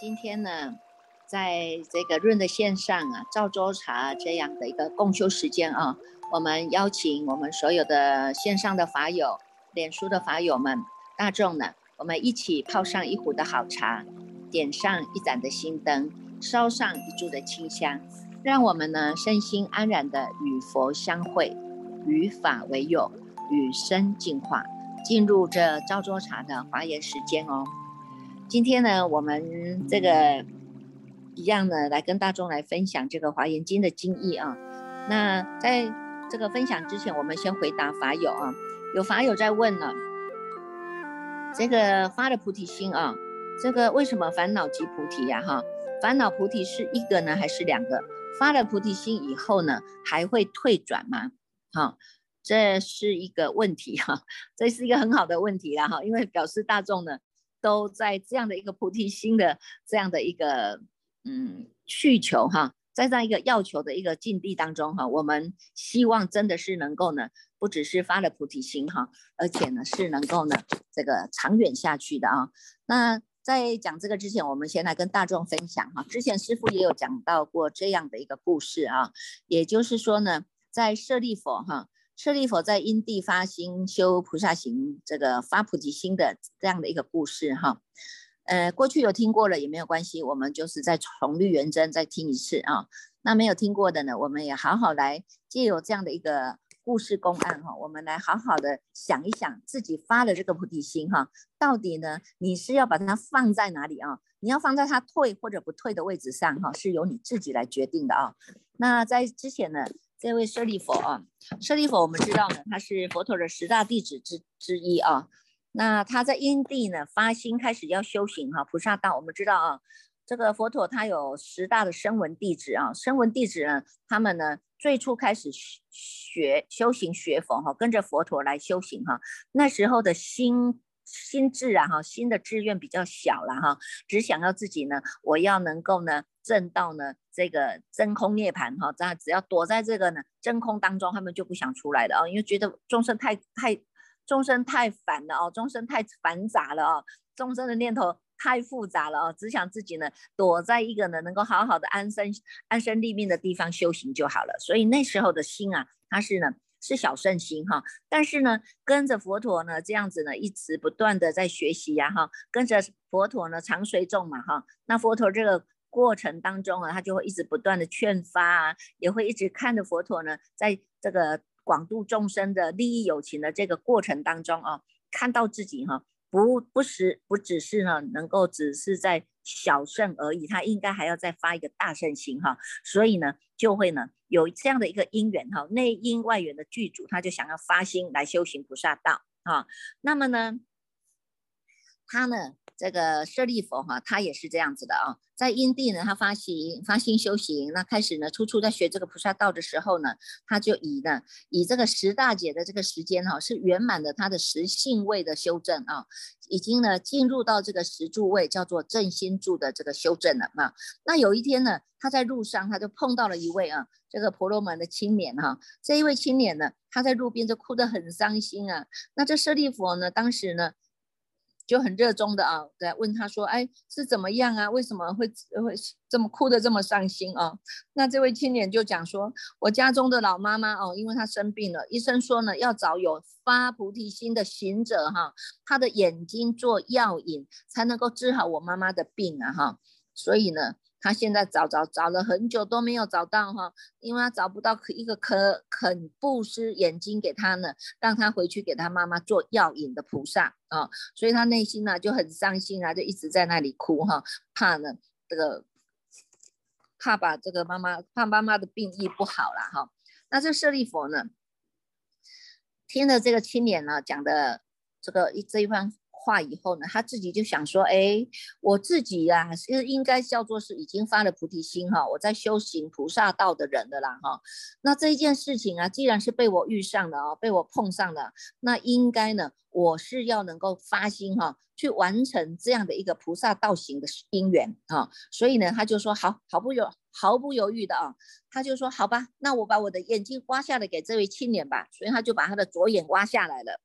今天呢，在这个润的线上啊，赵州茶这样的一个共修时间啊，我们邀请我们所有的线上的法友、脸书的法友们、大众呢，我们一起泡上一壶的好茶，点上一盏的心灯，烧上一柱的清香，让我们呢身心安然的与佛相会，与法为友，与生进化，进入这赵州茶的华严时间哦。今天呢，我们这个一样呢，来跟大众来分享这个《华严经》的经义啊。那在这个分享之前，我们先回答法友啊。有法友在问了，这个发了菩提心啊，这个为什么烦恼即菩提呀？哈，烦恼菩提是一个呢，还是两个？发了菩提心以后呢，还会退转吗？哈，这是一个问题哈，这是一个很好的问题啦哈，因为表示大众呢。都在这样的一个菩提心的这样的一个嗯需求哈，在这样一个要求的一个境地当中哈，我们希望真的是能够呢，不只是发了菩提心哈，而且呢是能够呢这个长远下去的啊。那在讲这个之前，我们先来跟大众分享哈，之前师傅也有讲到过这样的一个故事啊，也就是说呢，在舍利佛哈。舍利佛在因地发心修菩萨行，这个发菩提心的这样的一个故事哈，呃，过去有听过了也没有关系，我们就是再重绿圆真再听一次啊。那没有听过的呢，我们也好好来借由这样的一个故事公案哈，我们来好好的想一想自己发的这个菩提心哈，到底呢你是要把它放在哪里啊？你要放在它退或者不退的位置上哈，是由你自己来决定的啊。那在之前呢？这位舍利佛啊，舍利佛，我们知道呢，他是佛陀的十大弟子之之一啊。那他在因地呢发心开始要修行哈，菩萨道。我们知道啊，这个佛陀他有十大的声闻弟子啊，声闻弟子呢，他们呢最初开始学修行学佛哈，跟着佛陀来修行哈。那时候的心心智啊哈，心的志愿比较小了哈，只想要自己呢，我要能够呢。证到呢，这个真空涅盘哈，这样只要躲在这个呢真空当中，他们就不想出来的哦，因为觉得众生太太众生太烦了哦，众生太繁杂了哦，众生的念头太复杂了哦，只想自己呢躲在一个呢能够好好的安身安身立命的地方修行就好了。所以那时候的心啊，它是呢是小圣心哈，但是呢跟着佛陀呢这样子呢一直不断的在学习呀哈，跟着佛陀呢常随众嘛哈，那佛陀这个。过程当中啊，他就会一直不断的劝发啊，也会一直看着佛陀呢，在这个广度众生的利益友情的这个过程当中啊，看到自己哈，不不是不只是呢，能够只是在小圣而已，他应该还要再发一个大圣心哈，所以呢，就会呢有这样的一个因缘哈，内因外缘的具足，他就想要发心来修行菩萨道啊，那么呢，他呢？这个舍利佛哈，他也是这样子的啊，在因地呢，他发心发心修行，那开始呢，初初在学这个菩萨道的时候呢，他就以呢，以这个十大劫的这个时间哈，是圆满的他的十性位的修正啊，已经呢进入到这个十住位，叫做正心住的这个修正了啊。那有一天呢，他在路上，他就碰到了一位啊，这个婆罗门的青年哈，这一位青年呢，他在路边就哭得很伤心啊。那这舍利佛呢，当时呢。就很热衷的啊，对问他说：“哎，是怎么样啊？为什么会会这么哭的这么伤心啊？”那这位青年就讲说：“我家中的老妈妈哦，因为她生病了，医生说呢，要找有发菩提心的行者哈，他的眼睛做药引，才能够治好我妈妈的病啊哈。所以呢。”他现在找找找了很久都没有找到哈，因为他找不到可一个可肯布施眼睛给他呢，让他回去给他妈妈做药引的菩萨啊，所以他内心呢就很伤心啊，就一直在那里哭哈，怕呢这个怕把这个妈妈怕妈妈的病医不好了哈。那这舍利佛呢，听了这个青年呢讲的这个一这一番。话以后呢，他自己就想说，哎，我自己呀是应该叫做是已经发了菩提心哈，我在修行菩萨道的人的啦哈。那这一件事情啊，既然是被我遇上了哦，被我碰上了，那应该呢，我是要能够发心哈，去完成这样的一个菩萨道行的因缘啊。所以呢，他就说好，毫不犹毫不犹豫的啊，他就说好吧，那我把我的眼睛挖下来给这位青年吧。所以他就把他的左眼挖下来了。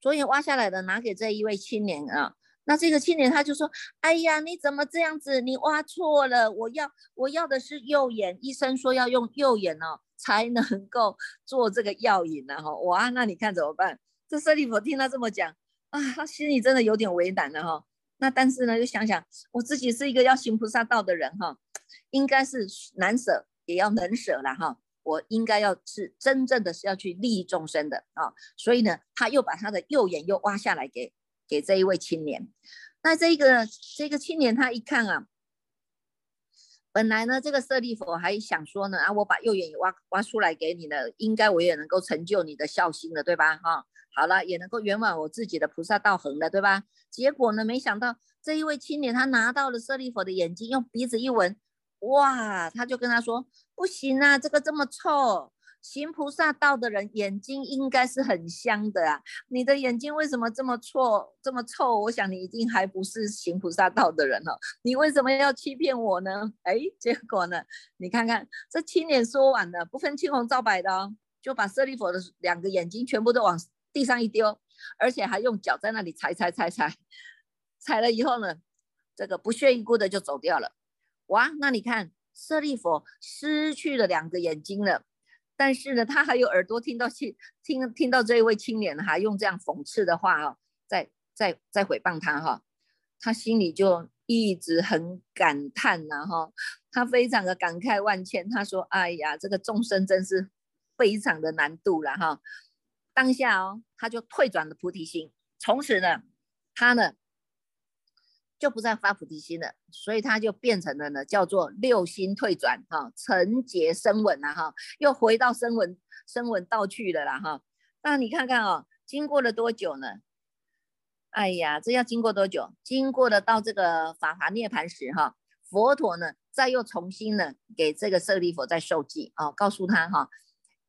左眼挖下来的拿给这一位青年啊，那这个青年他就说：“哎呀，你怎么这样子？你挖错了，我要我要的是右眼，医生说要用右眼哦，才能够做这个药引呢。”哈，哇，那你看怎么办？这舍利弗听他这么讲啊，他心里真的有点为难了哈。那但是呢，又想想我自己是一个要行菩萨道的人哈，应该是难舍也要能舍了哈。我应该要是真正的是要去利益众生的啊，所以呢，他又把他的右眼又挖下来给给这一位青年。那这个这个青年他一看啊，本来呢这个舍利弗还想说呢啊，我把右眼也挖挖出来给你了，应该我也能够成就你的孝心了，对吧？哈，好了，也能够圆满我自己的菩萨道行了，对吧？结果呢，没想到这一位青年他拿到了舍利弗的眼睛，用鼻子一闻。哇，他就跟他说：“不行啊，这个这么臭，行菩萨道的人眼睛应该是很香的啊，你的眼睛为什么这么臭，这么臭？我想你一定还不是行菩萨道的人哦，你为什么要欺骗我呢？哎，结果呢，你看看这青年说完了，不分青红皂白的哦，就把舍利弗的两个眼睛全部都往地上一丢，而且还用脚在那里踩踩踩踩，踩了以后呢，这个不屑一顾的就走掉了。”哇，那你看舍利弗失去了两个眼睛了，但是呢，他还有耳朵听到听听听到这一位青年还用这样讽刺的话哦，在在在诽谤他哈，他心里就一直很感叹呐哈，他非常的感慨万千，他说：“哎呀，这个众生真是非常的难度了哈。”当下哦，他就退转了菩提心，从此呢，他呢。就不再发菩提心了，所以他就变成了呢，叫做六心退转哈，成劫生稳了哈，又回到生稳生稳道去了啦哈。那你看看哦，经过了多久呢？哎呀，这要经过多久？经过了到这个法华涅盘时哈，佛陀呢，再又重新呢给这个舍利弗再受记啊，告诉他哈。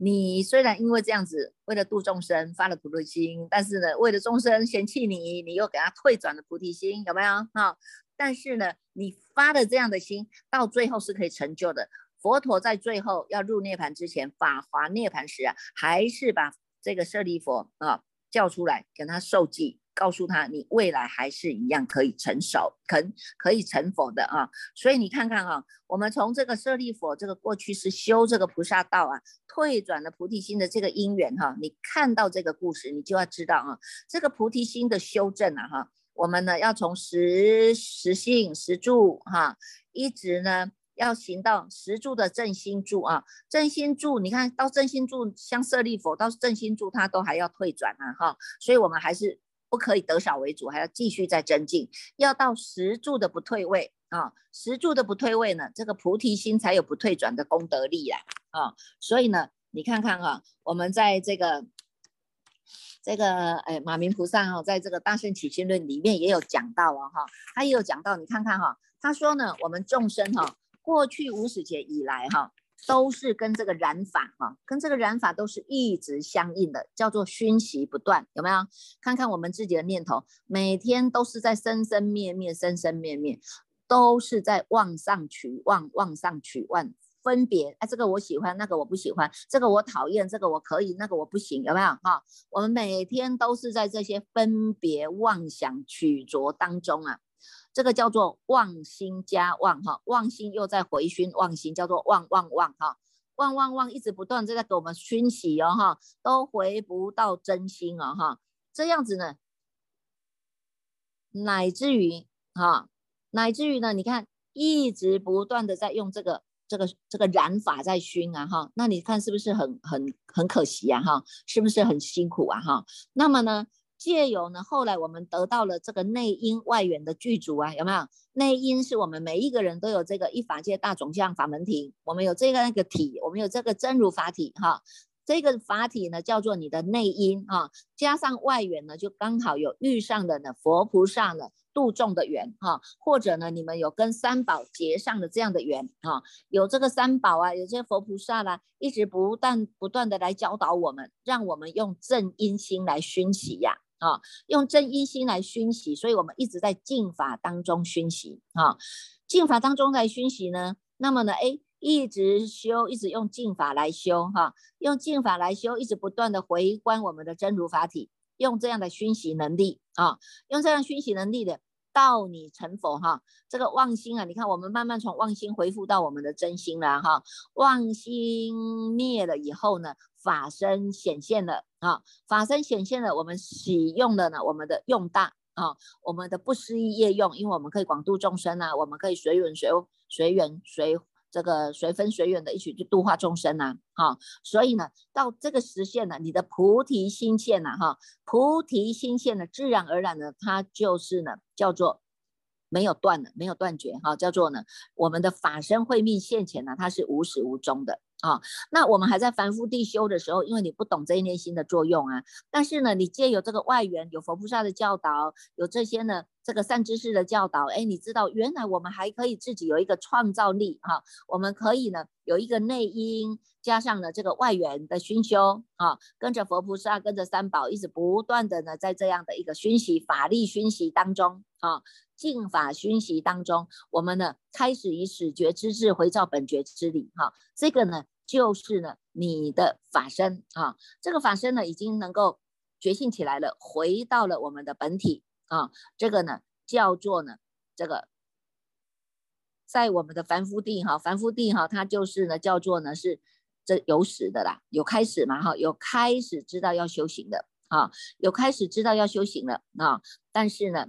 你虽然因为这样子，为了度众生发了菩提心，但是呢，为了众生嫌弃你，你又给他退转了菩提心，有没有啊？但是呢，你发的这样的心，到最后是可以成就的。佛陀在最后要入涅盘之前，法华涅盘时啊，还是把这个舍利佛啊叫出来，给他受记。告诉他，你未来还是一样可以成熟，可可以成佛的啊！所以你看看啊，我们从这个舍利佛这个过去是修这个菩萨道啊，退转了菩提心的这个因缘哈，你看到这个故事，你就要知道啊，这个菩提心的修正啊哈，我们呢要从实实性实住哈，一直呢要行到实住的正心住啊，正心住，你看到正心住，像舍利佛到正心住，他都还要退转啊哈，所以我们还是。不可以得少为主，还要继续再增进，要到十住的不退位啊，十住的不退位呢，这个菩提心才有不退转的功德力呀啊，所以呢，你看看哈，我们在这个这个哎马明菩萨哈，在这个大圣起心论里面也有讲到啊哈，他也有讲到，你看看哈，他说呢，我们众生哈，过去无始劫以来哈。都是跟这个染法哈，跟这个染法都是一直相应的，叫做熏习不断，有没有？看看我们自己的念头，每天都是在生生灭灭，生生灭灭，都是在妄上取妄，妄上取妄，分别哎，这个我喜欢，那个我不喜欢，这个我讨厌，这个我可以，那个我不行，有没有哈？我们每天都是在这些分别妄想取着当中啊。这个叫做旺心加旺哈，旺心又在回熏旺心，叫做旺旺旺哈，旺旺旺一直不断在在给我们熏洗哦哈，都回不到真心哦哈，这样子呢，乃至于哈，乃至于呢，你看一直不断的在用这个这个这个染法在熏啊哈，那你看是不是很很很可惜啊哈，是不是很辛苦啊哈？那么呢？借由呢，后来我们得到了这个内因外缘的具足啊，有没有？内因是我们每一个人都有这个一法界大种相法门体，我们有这个那个体，我们有这个真如法体哈。这个法体呢叫做你的内因啊，加上外缘呢，就刚好有遇上的呢佛菩萨呢度众的缘哈，或者呢你们有跟三宝结上的这样的缘啊，有这个三宝啊，有这些佛菩萨啦，一直不断不断的来教导我们，让我们用正因心来熏习呀。啊用真一心来熏习，所以我们一直在净法当中熏习啊，净法当中来熏习呢，那么呢，哎，一直修，一直用净法来修哈，用净法来修，一直不断的回观我们的真如法体，用这样的熏习能力啊，用这样熏习能力的，到你成佛哈。这个妄心啊，你看我们慢慢从妄心恢复到我们的真心了哈。妄心灭了以后呢，法身显现了啊，法身显现了，我们使用了呢我们的用大啊，我们的不思议业用，因为我们可以广度众生啊，我们可以随缘随随缘随。这个随分随缘的一起去度化众生呐，哈，所以呢，到这个实现了你的菩提心现了哈，菩提心现了，自然而然呢，它就是呢，叫做没有断的，没有断绝哈，叫做呢，我们的法身慧命现前呢，它是无始无终的。啊，那我们还在凡夫地修的时候，因为你不懂这一念心的作用啊。但是呢，你借有这个外缘，有佛菩萨的教导，有这些呢，这个善知识的教导，哎，你知道原来我们还可以自己有一个创造力哈，我们可以呢有一个内因，加上了这个外缘的熏修啊，跟着佛菩萨，跟着三宝，一直不断的呢在这样的一个熏习法力熏习当中啊，净法熏习当中，我们呢开始以始觉之智回照本觉之理哈，这个呢。就是呢，你的法身啊，这个法身呢已经能够觉醒起来了，回到了我们的本体啊，这个呢叫做呢，这个在我们的凡夫地哈，凡夫地哈，它就是呢叫做呢是这有始的啦，有开始嘛哈，有开始知道要修行的啊，有开始知道要修行了啊，但是呢，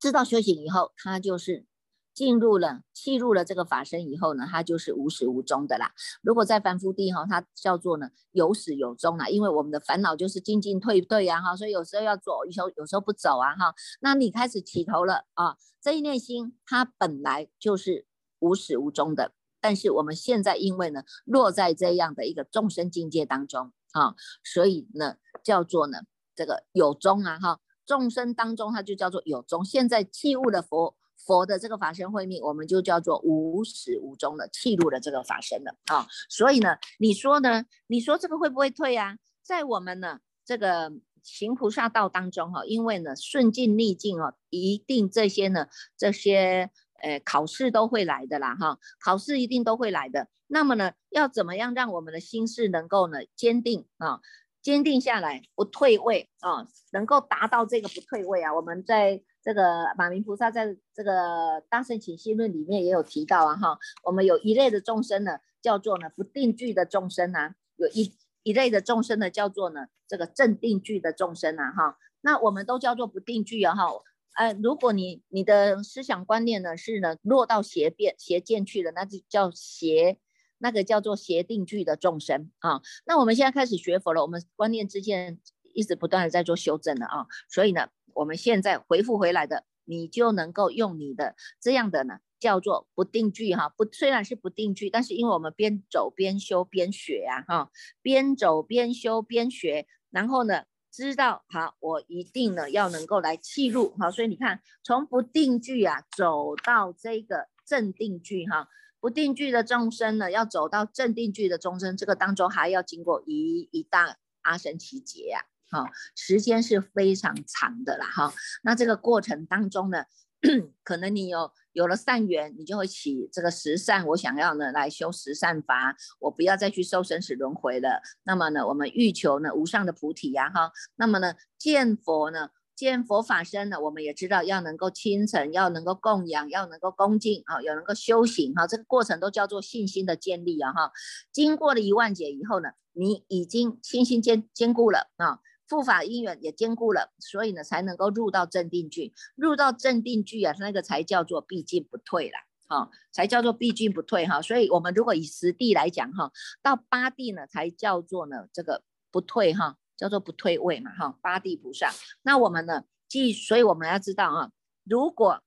知道修行以后，它就是。进入了契入了这个法身以后呢，它就是无始无终的啦。如果在凡夫地哈，它叫做呢有始有终啦。因为我们的烦恼就是进进退退呀哈，所以有时候要走，有时候有时候不走啊哈。那你开始起头了啊，这一念心它本来就是无始无终的，但是我们现在因为呢落在这样的一个众生境界当中啊，所以呢叫做呢这个有终啊哈，众生当中它就叫做有终。现在契悟了佛。佛的这个法身慧命，我们就叫做无始无终的契入了这个法身了啊。所以呢，你说呢？你说这个会不会退啊？在我们呢这个行菩萨道当中哈，因为呢顺境逆境哦，一定这些呢这些呃考试都会来的啦哈，考试一定都会来的。那么呢，要怎么样让我们的心事能够呢坚定啊？坚定下来不退位啊，能够达到这个不退位啊？我们在。这个马明菩萨在这个《大圣起心论》里面也有提到啊，哈，我们有一类的众生呢，叫做呢不定句的众生啊，有一一类的众生呢，叫做呢这个正定句的众生啊，哈，那我们都叫做不定句啊，哈，呃，如果你你的思想观念呢是呢落到邪变邪见去了，那就叫邪，那个叫做邪定句的众生啊，那我们现在开始学佛了，我们观念之间一直不断的在做修正了啊，所以呢。我们现在回复回来的，你就能够用你的这样的呢，叫做不定句哈，不虽然是不定句，但是因为我们边走边修边学呀哈，边走边修边学，然后呢知道好，我一定呢要能够来记录哈，所以你看从不定句啊走到这个正定句哈，不定句的众生呢要走到正定句的众生，这个当中还要经过一一大阿僧祇劫呀。好，时间是非常长的啦，哈。那这个过程当中呢，可能你有有了善缘，你就会起这个十善，我想要呢来修十善法，我不要再去受生死轮回了。那么呢，我们欲求呢无上的菩提呀，哈。那么呢，见佛呢，见佛法身呢，我们也知道要能够亲诚，要能够供养，要能够恭敬啊，要能够修行哈。这个过程都叫做信心的建立啊，哈。经过了一万劫以后呢，你已经信心坚坚固了啊。护法因缘也兼顾了，所以呢才能够入到正定句，入到正定句啊，那个才叫做毕竟不退了，哈，才叫做毕竟不退哈。所以我们如果以实地来讲哈，到八地呢才叫做呢这个不退哈，叫做不退位嘛哈，八地菩萨。那我们呢，即所以我们要知道啊，如果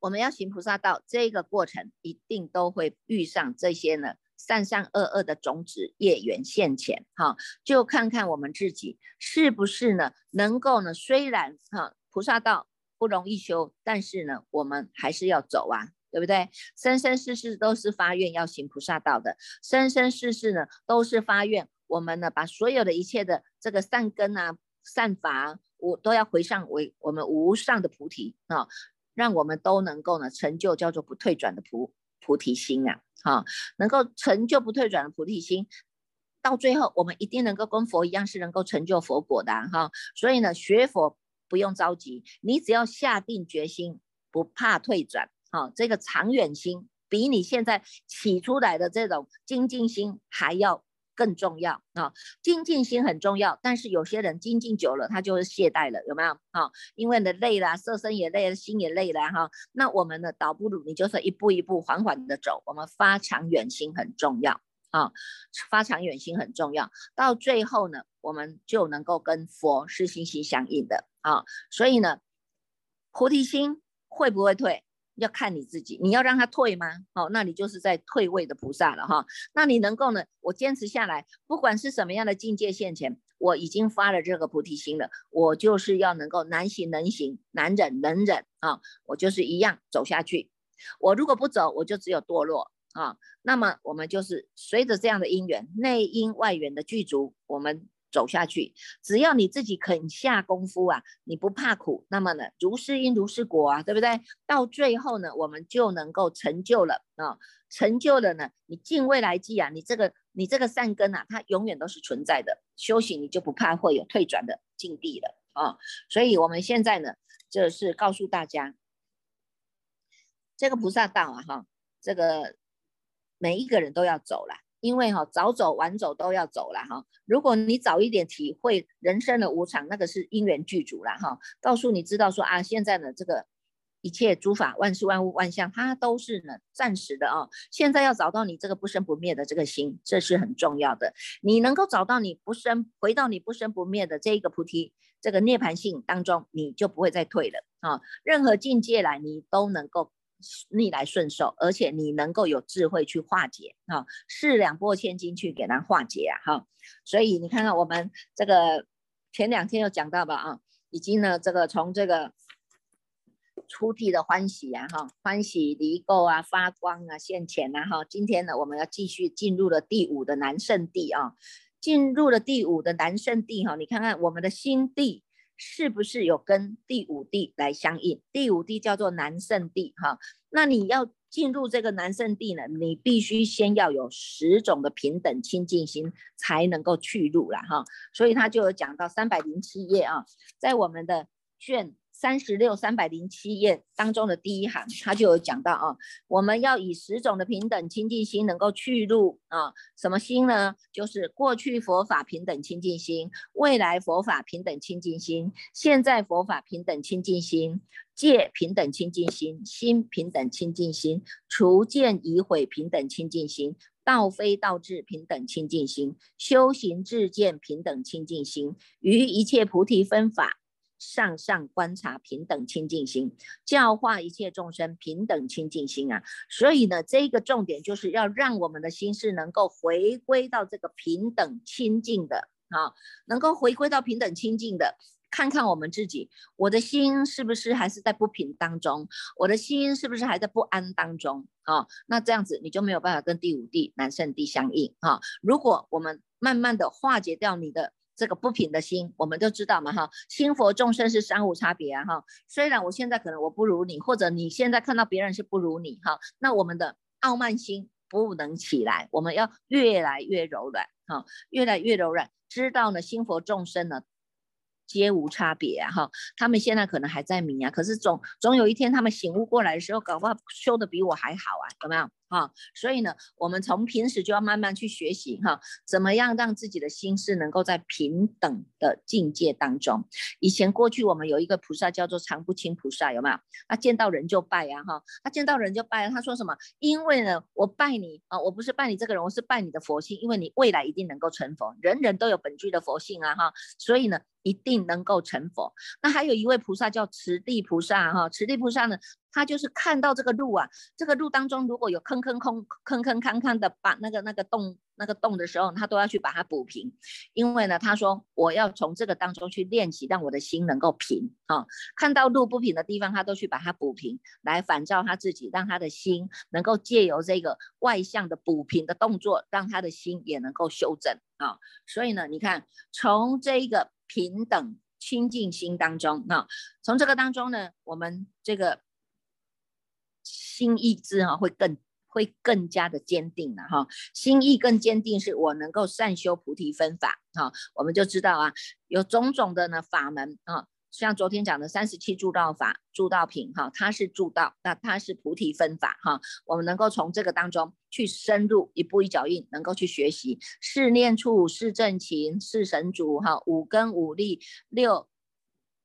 我们要行菩萨道，这个过程一定都会遇上这些呢。善善恶恶的种子业缘现前，哈，就看看我们自己是不是呢，能够呢，虽然哈菩萨道不容易修，但是呢，我们还是要走啊，对不对？生生世世都是发愿要行菩萨道的，生生世世呢都是发愿，我们呢把所有的一切的这个善根啊、善法，我都要回向为我们无上的菩提啊，让我们都能够呢成就叫做不退转的菩菩提心啊。哈，能够成就不退转的菩提心，到最后我们一定能够跟佛一样，是能够成就佛果的哈。所以呢，学佛不用着急，你只要下定决心，不怕退转，好，这个长远心比你现在起出来的这种精进心还要。更重要啊，精进心很重要，但是有些人精进久了，他就是懈怠了，有没有啊？因为呢累了，色身也累了，心也累了哈。那我们呢，倒不如你就是一步一步缓缓的走，我们发长远心很重要啊，发长远心很重要，到最后呢，我们就能够跟佛是心心相印的啊。所以呢，菩提心会不会退？要看你自己，你要让他退吗？哦，那你就是在退位的菩萨了哈。那你能够呢？我坚持下来，不管是什么样的境界现前，我已经发了这个菩提心了，我就是要能够难行能行，难忍能忍啊，我就是一样走下去。我如果不走，我就只有堕落啊。那么我们就是随着这样的因缘，内因外缘的具足，我们。走下去，只要你自己肯下功夫啊，你不怕苦，那么呢，如是因如是果啊，对不对？到最后呢，我们就能够成就了啊，成就了呢，你进未来际啊，你这个你这个善根啊，它永远都是存在的，修行你就不怕会有退转的境地了啊。所以我们现在呢，就是告诉大家，这个菩萨道啊，哈，这个每一个人都要走了。因为哈早走晚走都要走了哈，如果你早一点体会人生的无常，那个是因缘具足了哈。告诉你知道说啊，现在的这个一切诸法万事万物万象，它都是呢暂时的啊。现在要找到你这个不生不灭的这个心，这是很重要的。你能够找到你不生，回到你不生不灭的这一个菩提这个涅盘性当中，你就不会再退了啊。任何境界来，你都能够。逆来顺受，而且你能够有智慧去化解啊，四两拨千斤去给它化解啊，哈，所以你看看我们这个前两天有讲到吧啊，已经呢这个从这个出地的欢喜啊哈，欢喜离垢啊，发光啊，现前啊哈，今天呢我们要继续进入了第五的南圣地啊，进入了第五的南圣地哈，你看看我们的心地。是不是有跟第五地来相应？第五地叫做南圣地，哈。那你要进入这个南圣地呢，你必须先要有十种的平等清净心，才能够去入了，哈。所以他就有讲到三百零七页啊，在我们的卷。三十六三百零七页当中的第一行，他就有讲到啊，我们要以十种的平等清净心能够去入啊，什么心呢？就是过去佛法平等清净心，未来佛法平等清净心，现在佛法平等清净心，戒平等清净心，心平等清净心，除见疑毁平等清净心，道非道智平等清净心，修行自见平等清净心，于一切菩提分法。上上观察平等清净心，教化一切众生平等清净心啊！所以呢，这个重点就是要让我们的心是能够回归到这个平等清净的啊，能够回归到平等清净的，看看我们自己，我的心是不是还是在不平当中？我的心是不是还在不安当中啊？那这样子你就没有办法跟第五地南圣地相应啊！如果我们慢慢的化解掉你的。这个不平的心，我们都知道嘛哈，心佛众生是三无差别啊哈。虽然我现在可能我不如你，或者你现在看到别人是不如你哈，那我们的傲慢心不能起来，我们要越来越柔软哈，越来越柔软，知道呢，心佛众生呢。皆无差别啊！哈，他们现在可能还在迷啊，可是总总有一天他们醒悟过来的时候，搞不好修的比我还好啊，有没有？哈，所以呢，我们从平时就要慢慢去学习哈，怎么样让自己的心是能够在平等的境界当中。以前过去我们有一个菩萨叫做常不清菩萨，有没有？他见到人就拜呀，哈，他见到人就拜啊。他说什么？因为呢，我拜你啊，我不是拜你这个人，我是拜你的佛性，因为你未来一定能够成佛，人人都有本具的佛性啊，哈，所以呢。一定能够成佛。那还有一位菩萨叫慈地菩萨哈，慈地菩萨呢，他就是看到这个路啊，这个路当中如果有坑坑空坑坑坑坑的，把那个那个洞那个洞的时候，他都要去把它补平。因为呢，他说我要从这个当中去练习，让我的心能够平啊。看到路不平的地方，他都去把它补平，来反照他自己，让他的心能够借由这个外向的补平的动作，让他的心也能够修正啊。所以呢，你看从这一个。平等清净心当中，啊从这个当中呢，我们这个心意志哈会更会更加的坚定了哈，心意更坚定，是我能够善修菩提分法哈，我们就知道啊，有种种的呢法门啊，像昨天讲的三十七助道法、助道品，哈，它是助道，那它是菩提分法，哈，我们能够从这个当中去深入，一步一脚印，能够去学习。四念处、四正勤、四神足，哈，五根五力、六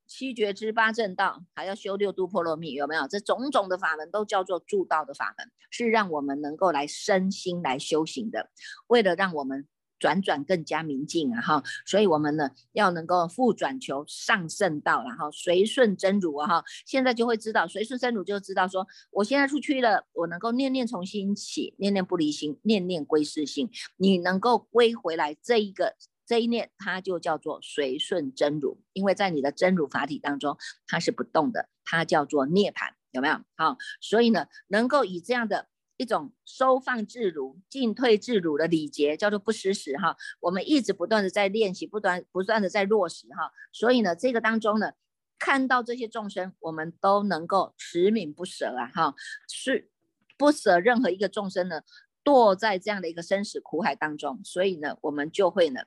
七觉知、八正道，还要修六度波罗蜜，有没有？这种种的法门都叫做助道的法门，是让我们能够来身心来修行的，为了让我们。转转更加明净啊哈，所以我们呢要能够复转求上圣道，然后随顺真如啊哈，现在就会知道随顺真如就知道说，我现在出去了，我能够念念从心起，念念不离心，念念归是心，你能够归回来这一个这一念，它就叫做随顺真如，因为在你的真如法体当中，它是不动的，它叫做涅槃，有没有？好，所以呢，能够以这样的。一种收放自如、进退自如的礼节，叫做不失时哈。我们一直不断的在练习，不断不断的在落实哈。所以呢，这个当中呢，看到这些众生，我们都能够持悯不舍啊哈，是不舍任何一个众生呢，堕在这样的一个生死苦海当中。所以呢，我们就会呢，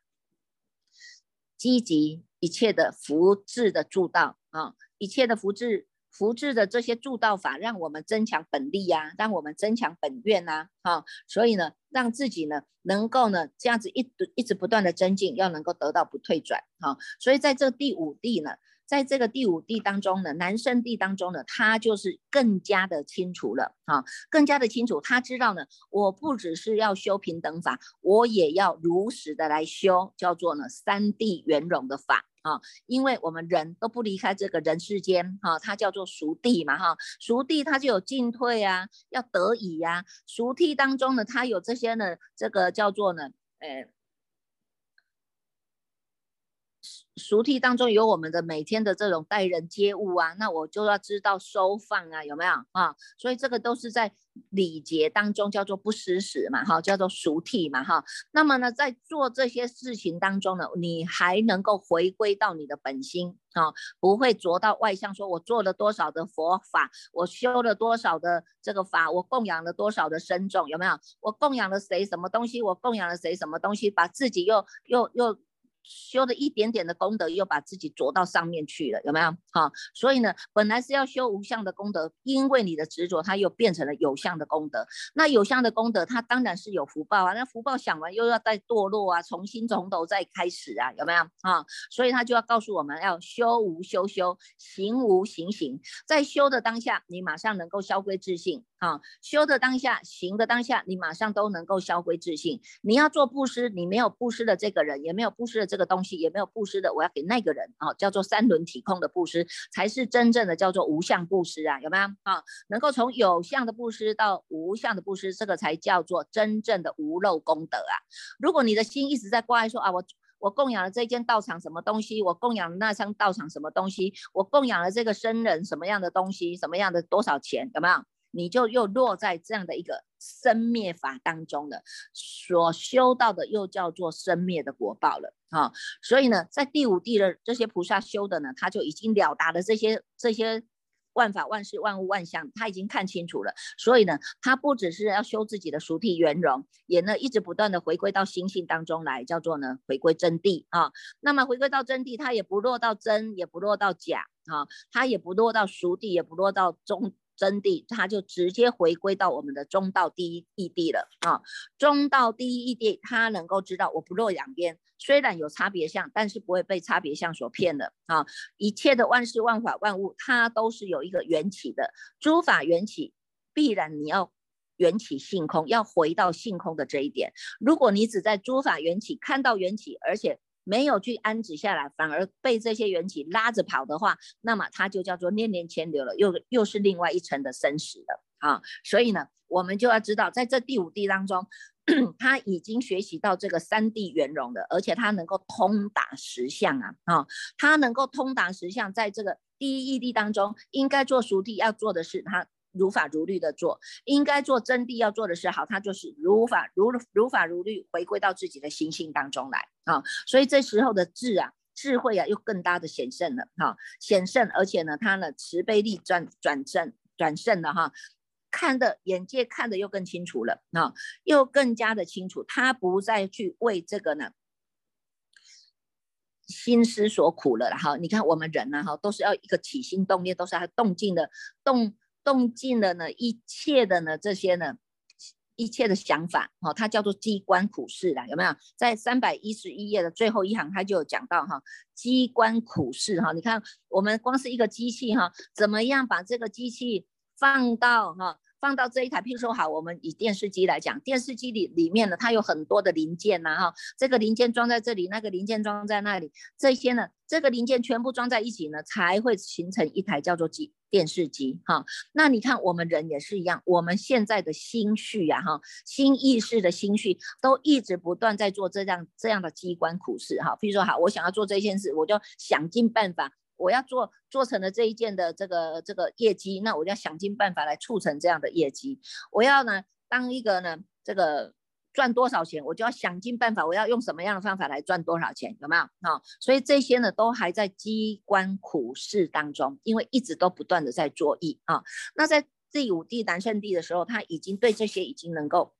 积极一切的福智的助道啊，一切的福智。福智的这些助道法，让我们增强本力呀，让我们增强本愿呐，哈，所以呢，让自己呢能够呢这样子一一直不断的增进，要能够得到不退转，哈，所以在这第五地呢，在这个第五地当中呢，男生地当中呢，他就是更加的清楚了，哈，更加的清楚，他知道呢，我不只是要修平等法，我也要如实的来修，叫做呢三地圆融的法。啊，因为我们人都不离开这个人世间，哈，它叫做熟地嘛，哈，熟地它就有进退啊，要得以呀，熟地当中呢，它有这些呢，这个叫做呢，呃。俗体当中有我们的每天的这种待人接物啊，那我就要知道收放啊，有没有啊？所以这个都是在礼节当中叫做不失时嘛，哈，叫做俗体嘛，哈。那么呢，在做这些事情当中呢，你还能够回归到你的本心啊，不会着到外向，说我做了多少的佛法，我修了多少的这个法，我供养了多少的身众，有没有？我供养了谁什么东西？我供养了谁什么东西？把自己又又又。修的一点点的功德，又把自己着到上面去了，有没有？好，所以呢，本来是要修无相的功德，因为你的执着，它又变成了有相的功德。那有相的功德，它当然是有福报啊。那福报享完，又要再堕落啊，重新从头再开始啊，有没有？啊，所以他就要告诉我们要修无修修，行无行行，在修的当下，你马上能够消归自信。啊，修的当下，行的当下，你马上都能够消归自信。你要做布施，你没有布施的这个人，也没有布施的这这个东西，也没有布施的，我要给那个人啊，叫做三轮体空的布施，才是真正的叫做无相布施啊，有没有？啊，能够从有相的布施到无相的布施，这个才叫做真正的无漏功德啊。如果你的心一直在挂碍说啊，我我供养了这间道场什么东西，我供养了那张道场什么东西，我供养了这个僧人什么样的东西，什么样的多少钱，有没有？你就又落在这样的一个生灭法当中了，所修到的又叫做生灭的果报了啊！所以呢，在第五地的这些菩萨修的呢，他就已经了达了这些这些万法万事万物万象，他已经看清楚了。所以呢，他不只是要修自己的熟体圆融，也呢一直不断的回归到心性当中来，叫做呢回归真谛啊。那么回归到真谛，他也不落到真，也不落到假啊，他也不落到熟地，也不落到中。真谛，他就直接回归到我们的中道第一义谛了啊！中道第一义谛，他能够知道我不落两边，虽然有差别相，但是不会被差别相所骗的啊！一切的万事万法万物，它都是有一个缘起的，诸法缘起，必然你要缘起性空，要回到性空的这一点。如果你只在诸法缘起看到缘起，而且没有去安止下来，反而被这些缘起拉着跑的话，那么它就叫做念念牵流了，又又是另外一层的生死了啊！所以呢，我们就要知道，在这第五地当中，他已经学习到这个三地圆融的，而且他能够通达实相啊啊！他能够通达实相，在这个第一义地当中，应该做熟地要做的是他。如法如律的做，应该做真谛要做的事，好，他就是如法如如法如律，回归到自己的心性当中来啊。所以这时候的智啊，智慧啊，又更大的显圣了哈，显圣，而且呢，他呢慈悲力转转正转胜了哈，看的眼界看的又更清楚了啊，又更加的清楚，他不再去为这个呢。心思所苦了哈。你看我们人呢哈，都是要一个起心动念，都是要动静的动动尽了呢，一切的呢这些呢。一切的想法，哈，它叫做机关苦事啦，有没有？在三百一十一页的最后一行，它就有讲到哈，机关苦事哈。你看，我们光是一个机器哈，怎么样把这个机器放到哈？放到这一台，譬如说好，我们以电视机来讲，电视机里里面呢，它有很多的零件呐，哈，这个零件装在这里，那个零件装在那里，这些呢，这个零件全部装在一起呢，才会形成一台叫做机电视机，哈。那你看我们人也是一样，我们现在的心绪呀，哈，心意识的心绪都一直不断在做这样这样的机关苦事，哈。譬如说好，我想要做这件事，我就想尽办法。我要做做成了这一件的这个这个业绩，那我就要想尽办法来促成这样的业绩。我要呢当一个呢这个赚多少钱，我就要想尽办法，我要用什么样的方法来赚多少钱，有没有？哈，所以这些呢都还在机关苦事当中，因为一直都不断的在作意啊。那在第五地南圣地的时候，他已经对这些已经能够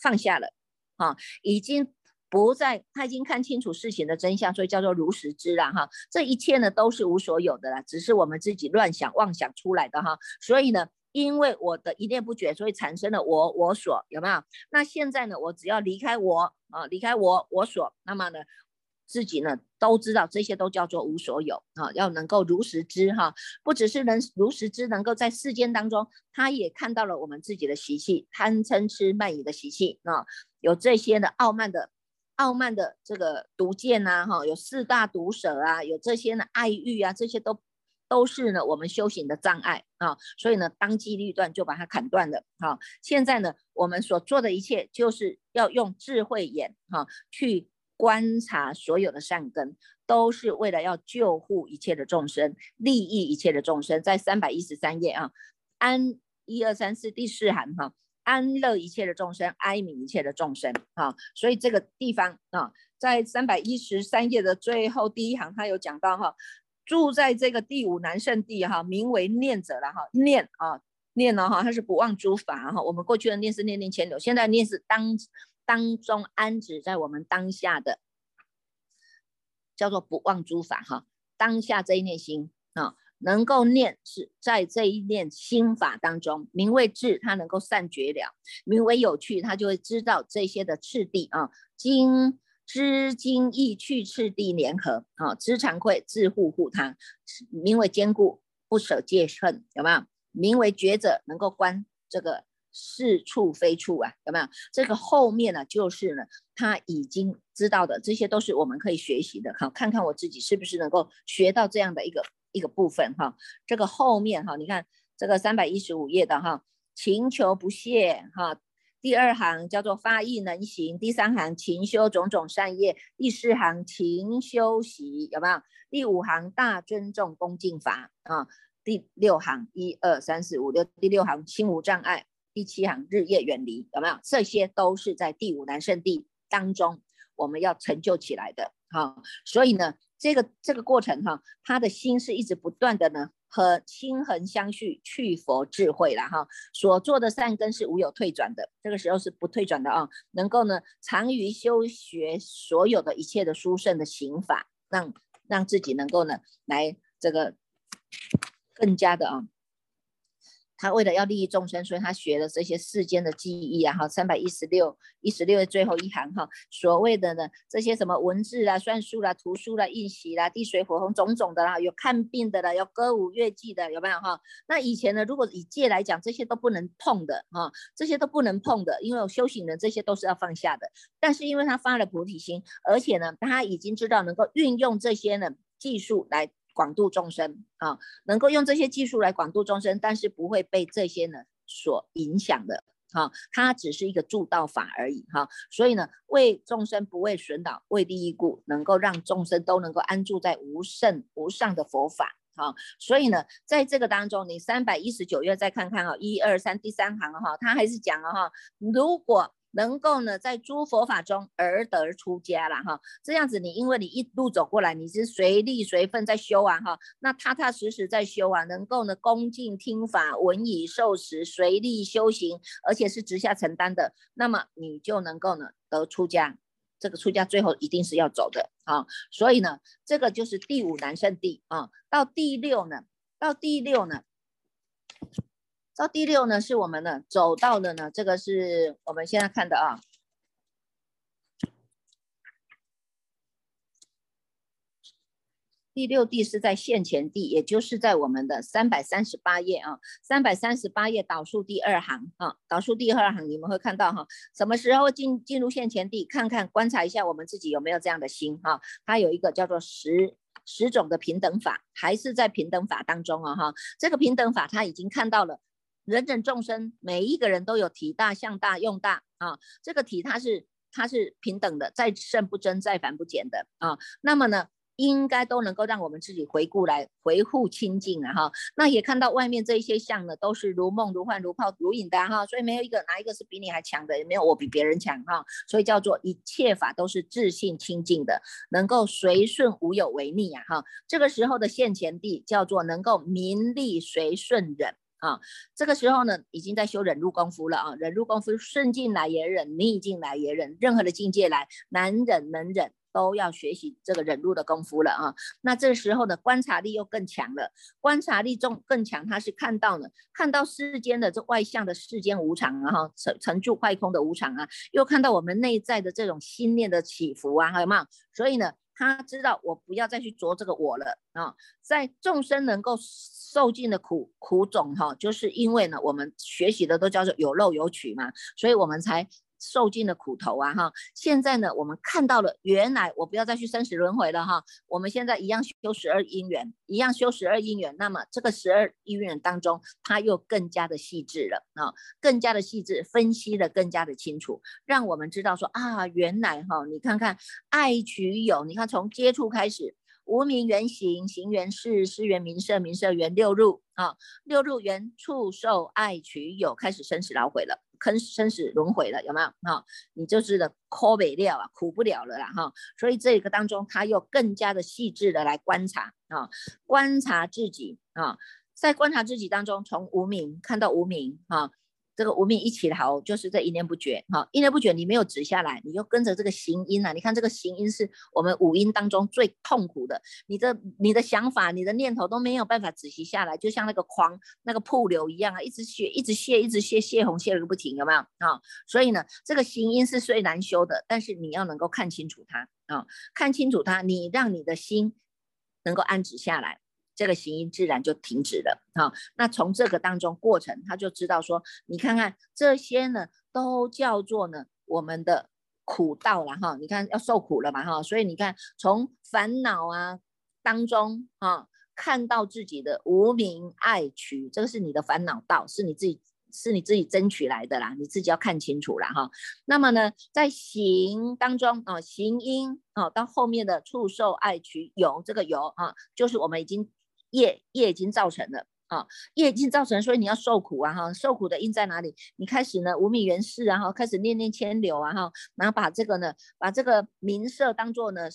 放下了，啊，已经。不在，他已经看清楚事情的真相，所以叫做如实知了哈。这一切呢都是无所有的啦，只是我们自己乱想妄想出来的哈。所以呢，因为我的一念不绝，所以产生了我我所有没有？那现在呢，我只要离开我啊，离开我我所，那么呢，自己呢都知道这些都叫做无所有啊。要能够如实知哈，不只是能如实知，能够在世间当中，他也看到了我们自己的习气，贪嗔痴慢疑的习气啊，有这些的傲慢的。傲慢的这个毒箭呐，哈，有四大毒蛇啊，有这些呢爱欲啊，这些都都是呢我们修行的障碍啊，所以呢当机立断就把它砍断了。哈，现在呢我们所做的一切就是要用智慧眼哈去观察所有的善根，都是为了要救护一切的众生，利益一切的众生。在三百一十三页啊，安一二三四第四行哈。安乐一切的众生，哀悯一切的众生，哈，所以这个地方啊，在三百一十三页的最后第一行，他有讲到哈，住在这个第五南圣地哈，名为念者了哈，念啊念了哈，他是不忘诸法哈，我们过去的念是念念牵流，现在念是当当中安止在我们当下的，叫做不忘诸法哈，当下这一念心啊。能够念是在这一念心法当中，名为智，它能够善绝了；名为有趣，他就会知道这些的次第啊。精知精意去次第联合啊，知惭愧自护护他，名为坚固不舍戒恨，有没有？名为觉者，能够观这个是处非处啊，有没有？这个后面呢，就是呢，他已经知道的，这些都是我们可以学习的。好，看看我自己是不是能够学到这样的一个。一个部分哈，这个后面哈，你看这个三百一十五页的哈，勤求不懈哈，第二行叫做发意能行，第三行勤修种种善业，第四行勤修习有没有？第五行大尊重恭敬法啊，第六行一二三四五六，第六行心无障碍，第七行日夜远离有没有？这些都是在第五难圣地当中我们要成就起来的哈，所以呢。这个这个过程哈，他的心是一直不断的呢，和心恒相续，去佛智慧了哈。所做的善根是无有退转的，这个时候是不退转的啊。能够呢，长于修学所有的一切的殊胜的行法，让让自己能够呢，来这个更加的啊。他为了要利益众生，所以他学了这些世间的记忆啊，哈，三百一十六一十六的最后一行哈，所谓的呢这些什么文字啦、算术啦、图书啦、印玺啦、地水火风种种的啦，有看病的啦，有歌舞乐伎的，有没有哈？那以前呢，如果以戒来讲，这些都不能碰的哈，这些都不能碰的，因为修行人这些都是要放下的。但是因为他发了菩提心，而且呢，他已经知道能够运用这些呢技术来。广度众生啊，能够用这些技术来广度众生，但是不会被这些呢所影响的哈，它只是一个助道法而已哈，所以呢，为众生不为损恼，为利益故，能够让众生都能够安住在无胜无上的佛法哈，所以呢，在这个当中，你三百一十九页再看看啊，一二三第三行哈，他还是讲了哈，如果。能够呢，在诸佛法中而得出家了哈，这样子你因为你一路走过来，你是随力随分在修啊哈，那踏踏实实在修啊，能够呢恭敬听法，闻以受持，随力修行，而且是直下承担的，那么你就能够呢得出家。这个出家最后一定是要走的啊。所以呢，这个就是第五难胜地啊。到第六呢，到第六呢，到第六呢，是我们的走到的呢，这个是我们现在看的啊。第六地是在现前地，也就是在我们的三百三十八页啊，三百三十八页导数第二行啊，导数第二行你们会看到哈，什么时候进进入现前地，看看观察一下我们自己有没有这样的心哈，它有一个叫做十十种的平等法，还是在平等法当中啊哈，这个平等法他已经看到了，人人众生每一个人都有体大、相大、用大啊，这个体它是它是平等的，再胜不争，再繁不减的啊，那么呢？应该都能够让我们自己回顾来回复清净啊哈，那也看到外面这一些相呢，都是如梦如幻如泡如影的哈，所以没有一个哪一个是比你还强的，也没有我比别人强哈，所以叫做一切法都是自信清净的，能够随顺无有违逆啊哈，这个时候的现前地叫做能够名利随顺忍啊，这个时候呢已经在修忍辱功夫了啊，忍辱功夫顺境来也忍，逆境来也忍，任何的境界来难忍能忍。都要学习这个忍辱的功夫了啊！那这时候呢，观察力又更强了，观察力重更强，他是看到呢，看到世间的这外向的世间无常啊，哈，成成住坏空的无常啊，又看到我们内在的这种心念的起伏啊，还有没有？所以呢，他知道我不要再去着这个我了啊，在众生能够受尽的苦苦种哈，就是因为呢，我们学习的都叫做有漏有取嘛，所以我们才。受尽了苦头啊哈！现在呢，我们看到了，原来我不要再去生死轮回了哈。我们现在一样修十二因缘，一样修十二因缘。那么这个十二因缘当中，它又更加的细致了啊，更加的细致，分析的更加的清楚，让我们知道说啊，原来哈，你看看爱取有，你看从接触开始，无名原形，行缘事，事缘名色，名色缘六入啊，六入缘触受爱取有，开始生死轮回了。坑生死轮回了，有没有？哈，你就是的苦不了啊，苦不了了啦，哈。所以这个当中，他又更加的细致的来观察啊，观察自己啊，在观察自己当中，从无名看到无名啊。这个无名一起逃，就是这一念不绝，哈，一念不绝，你没有止下来，你就跟着这个行音啊。你看这个行音是我们五音当中最痛苦的，你的你的想法、你的念头都没有办法止息下来，就像那个狂那个瀑流一样啊，一直泄，一直泄，一直泄，泄洪泄个不停，有没有啊？所以呢，这个行音是最难修的，但是你要能够看清楚它啊，看清楚它，你让你的心能够安止下来。这个行音自然就停止了啊。那从这个当中过程，他就知道说，你看看这些呢，都叫做呢我们的苦道了哈。你看要受苦了嘛哈，所以你看从烦恼啊当中啊，看到自己的无名爱取，这个是你的烦恼道，是你自己。是你自己争取来的啦，你自己要看清楚了哈。那么呢，在行当中啊，行因啊，到后面的触受爱取有这个有啊，就是我们已经业业已经造成了啊，业已经造成，所以你要受苦啊哈。受苦的因在哪里？你开始呢无名缘事啊哈，开始念念牵流啊哈，然后把这个呢，把这个名色当做呢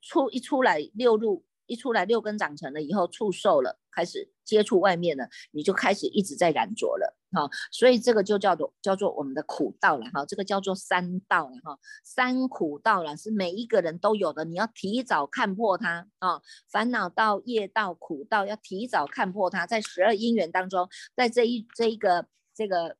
出一出来六入。一出来六根长成了以后，触受了，开始接触外面了，你就开始一直在染着了，哈，所以这个就叫做叫做我们的苦道了，哈，这个叫做三道了，哈，三苦道了，是每一个人都有的，你要提早看破它，啊，烦恼道、业道、苦道，要提早看破它，在十二因缘当中，在这一这一个这个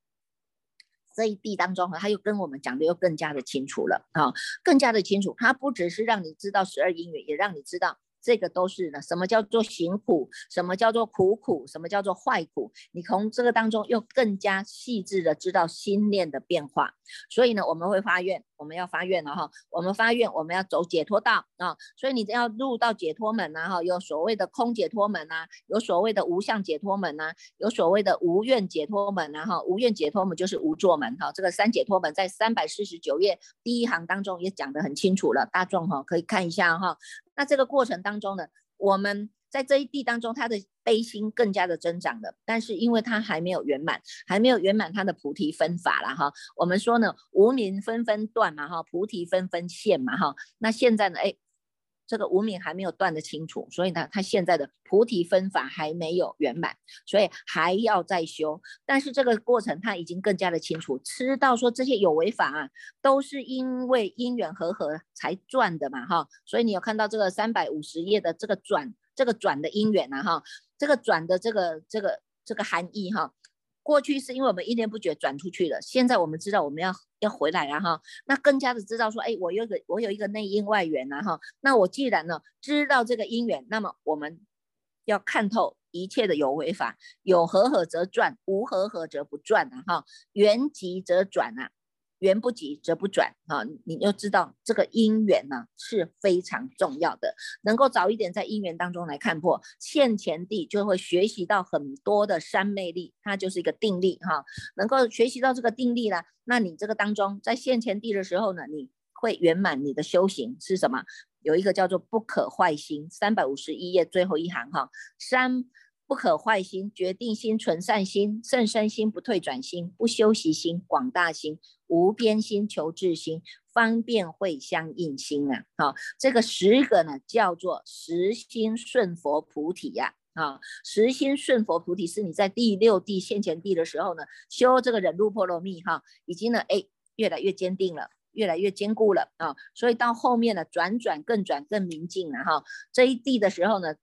这一地当中，哈，他又跟我们讲的又更加的清楚了，啊，更加的清楚，它不只是让你知道十二因缘，也让你知道。这个都是呢，什么叫做行苦？什么叫做苦苦？什么叫做坏苦？你从这个当中又更加细致的知道心念的变化。所以呢，我们会发愿，我们要发愿了哈。我们发愿，我们要走解脱道啊。所以你要入到解脱门呐哈，有所谓的空解脱门呐，有所谓的无相解脱门呐，有所谓的无愿解脱门呐哈。无愿解脱门就是无作门哈。这个三解脱门在三百四十九页第一行当中也讲得很清楚了，大众哈可以看一下哈。那这个过程当中呢，我们在这一地当中，他的悲心更加的增长了。但是因为他还没有圆满，还没有圆满他的菩提分法了哈。我们说呢，无名纷纷断嘛哈，菩提纷纷现嘛哈。那现在呢，哎，这个无名还没有断得清楚，所以呢，他现在的菩提分法还没有圆满，所以还要再修。但是这个过程他已经更加的清楚，知道说这些有为法啊，都是因为因缘和合才转的嘛，哈。所以你有看到这个三百五十页的这个转，这个转的因缘啊，哈，这个转的这个这个这个含义哈。过去是因为我们一念不觉转出去了，现在我们知道我们要要回来了哈，那更加的知道说，哎，我有个我有一个内因外缘呐哈，那我既然呢知道这个因缘，那么我们要看透一切的有为法，有合合则转，无合合则不转啊哈，缘急则转啊。缘不急则不转啊！你要知道这个因缘呢是非常重要的，能够早一点在因缘当中来看破现前地，就会学习到很多的三昧力，它就是一个定力哈。能够学习到这个定力呢，那你这个当中在现前地的时候呢，你会圆满你的修行是什么？有一个叫做不可坏心，三百五十一页最后一行哈，三。不可坏心，决定心，存善心，甚深心，不退转心，不修习心，广大心，无边心，求智心，方便会相应心啊！好，这个十个呢，叫做实心顺佛菩提呀！啊，实心顺佛菩提是你在第六地现前地的时候呢，修这个忍辱波罗蜜哈，已经呢，哎，越来越坚定了，越来越坚固了啊！所以到后面呢，转转更转更明净了哈，这一地的时候呢。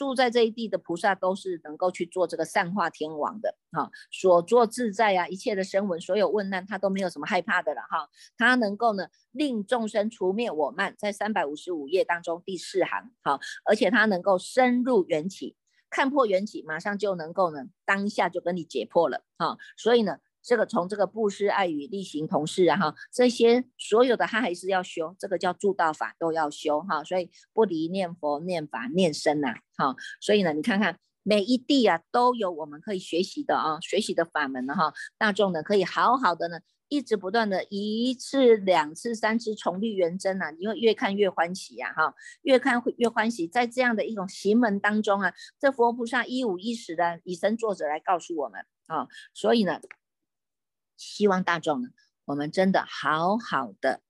住在这一地的菩萨都是能够去做这个善化天王的哈，所作自在啊，一切的声闻，所有问难他都没有什么害怕的了哈。他能够呢令众生除灭我慢，在三百五十五页当中第四行哈，而且他能够深入缘起，看破缘起，马上就能够呢当下就跟你解破了哈。所以呢。这个从这个布施、爱语、力行、同事啊哈，这些所有的他还是要修，这个叫助道法都要修哈，所以不离念佛、念法、念身呐，哈，所以呢，你看看每一地啊都有我们可以学习的啊，学习的法门哈，大众呢可以好好的呢，一直不断的一次、两次、三次重律圆真呐，你会越看越欢喜呀哈，越看越欢喜，在这样的一种行门当中啊，这佛菩萨一五一十的以身作则来告诉我们啊，所以呢。希望大众呢，我们真的好好的，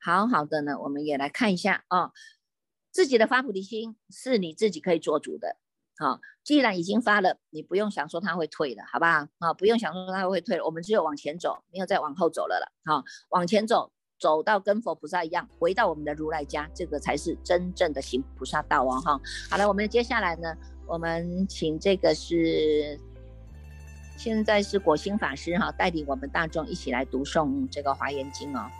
好好的呢，我们也来看一下啊，自己的发菩提心是你自己可以做主的。好，既然已经发了，你不用想说他会退的，好不好？啊，不用想说他会退了，我们只有往前走，没有再往后走了了。好，往前走，走到跟佛菩萨一样，回到我们的如来家，这个才是真正的行菩萨道哦。哈，好了，我们接下来呢，我们请这个是。现在是果心法师哈带领我们大众一起来读诵这个华严经哦。